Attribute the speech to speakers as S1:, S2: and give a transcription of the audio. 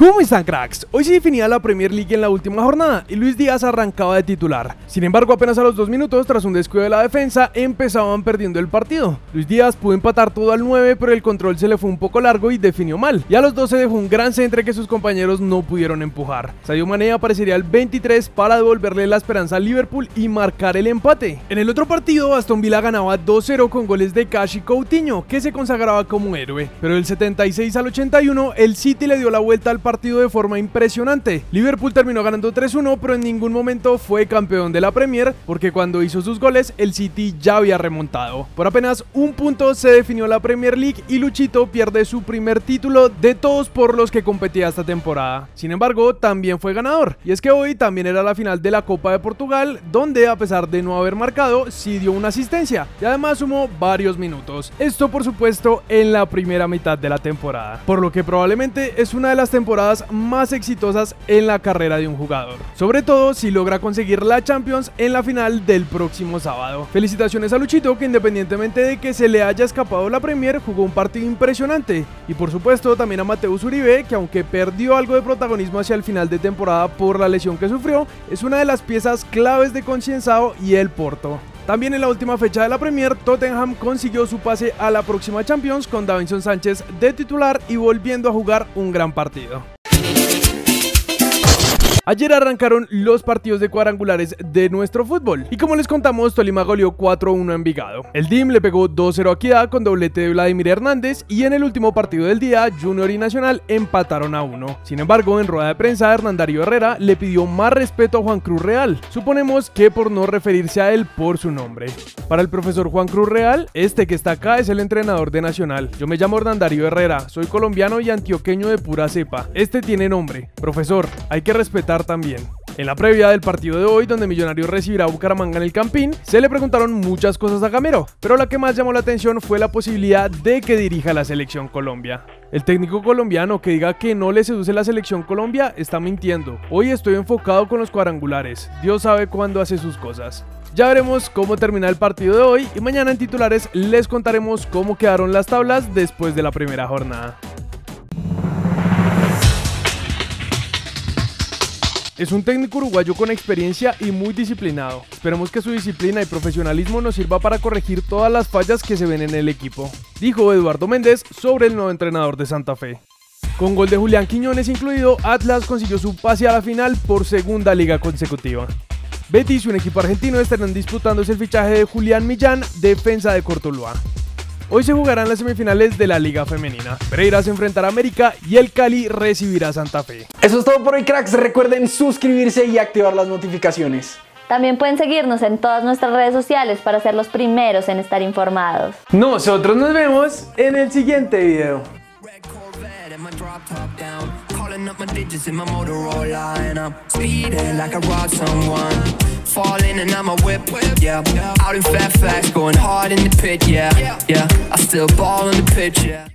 S1: ¿Cómo están cracks? Hoy se definía la Premier League en la última jornada y Luis Díaz arrancaba de titular. Sin embargo, apenas a los dos minutos, tras un descuido de la defensa, empezaban perdiendo el partido. Luis Díaz pudo empatar todo al 9, pero el control se le fue un poco largo y definió mal. Y a los 12 dejó un gran centro que sus compañeros no pudieron empujar. Sadio Mané aparecería al 23 para devolverle la esperanza al Liverpool y marcar el empate. En el otro partido, Aston Villa ganaba 2-0 con goles de Cash y Coutinho, que se consagraba como héroe. Pero el 76 al 81, el City le dio la vuelta al partido partido de forma impresionante. Liverpool terminó ganando 3-1, pero en ningún momento fue campeón de la Premier, porque cuando hizo sus goles, el City ya había remontado. Por apenas un punto se definió la Premier League y Luchito pierde su primer título de todos por los que competía esta temporada. Sin embargo, también fue ganador, y es que hoy también era la final de la Copa de Portugal, donde a pesar de no haber marcado, sí dio una asistencia y además sumó varios minutos. Esto por supuesto en la primera mitad de la temporada, por lo que probablemente es una de las temporadas más exitosas en la carrera de un jugador. Sobre todo si logra conseguir la Champions en la final del próximo sábado. Felicitaciones a Luchito que independientemente de que se le haya escapado la Premier, jugó un partido impresionante. Y por supuesto también a Mateus Uribe que aunque perdió algo de protagonismo hacia el final de temporada por la lesión que sufrió, es una de las piezas claves de Concienzado y el Porto. También en la última fecha de la Premier, Tottenham consiguió su pase a la próxima Champions con Davinson Sánchez de titular y volviendo a jugar un gran partido. Ayer arrancaron los partidos de cuadrangulares de nuestro fútbol. Y como les contamos, Tolima goleó 4-1 a Envigado. El DIM le pegó 2-0 a con doblete de Vladimir Hernández. Y en el último partido del día, Junior y Nacional empataron a 1. Sin embargo, en rueda de prensa, Hernandario Herrera le pidió más respeto a Juan Cruz Real. Suponemos que por no referirse a él por su nombre. Para el profesor Juan Cruz Real, este que está acá es el entrenador de Nacional. Yo me llamo Hernandario Herrera, soy colombiano y antioqueño de pura cepa. Este tiene nombre. Profesor, hay que respetar también. En la previa del partido de hoy, donde Millonarios recibirá a Bucaramanga en el Campín, se le preguntaron muchas cosas a Gamero, pero la que más llamó la atención fue la posibilidad de que dirija la selección Colombia. El técnico colombiano que diga que no le seduce la selección Colombia está mintiendo. Hoy estoy enfocado con los cuadrangulares. Dios sabe cuándo hace sus cosas. Ya veremos cómo termina el partido de hoy y mañana en titulares les contaremos cómo quedaron las tablas después de la primera jornada. Es un técnico uruguayo con experiencia y muy disciplinado. Esperemos que su disciplina y profesionalismo nos sirva para corregir todas las fallas que se ven en el equipo, dijo Eduardo Méndez sobre el nuevo entrenador de Santa Fe. Con gol de Julián Quiñones incluido, Atlas consiguió su pase a la final por segunda liga consecutiva. Betis y un equipo argentino estarán disputándose el fichaje de Julián Millán, defensa de Cortuluá. Hoy se jugarán las semifinales de la Liga Femenina. Pereira se enfrentará a América y el Cali recibirá a Santa Fe.
S2: Eso es todo por hoy, cracks. Recuerden suscribirse y activar las notificaciones.
S3: También pueden seguirnos en todas nuestras redes sociales para ser los primeros en estar informados.
S1: Nosotros nos vemos en el siguiente video.
S4: in my drop top down. Calling up my digits in my Motorola. And I'm speeding
S5: like I
S4: robbed someone.
S1: Falling and I'm a whip, whip, yeah. Out in Fairfax, going hard in the pit, yeah. Yeah, I still ball on the pitch, yeah.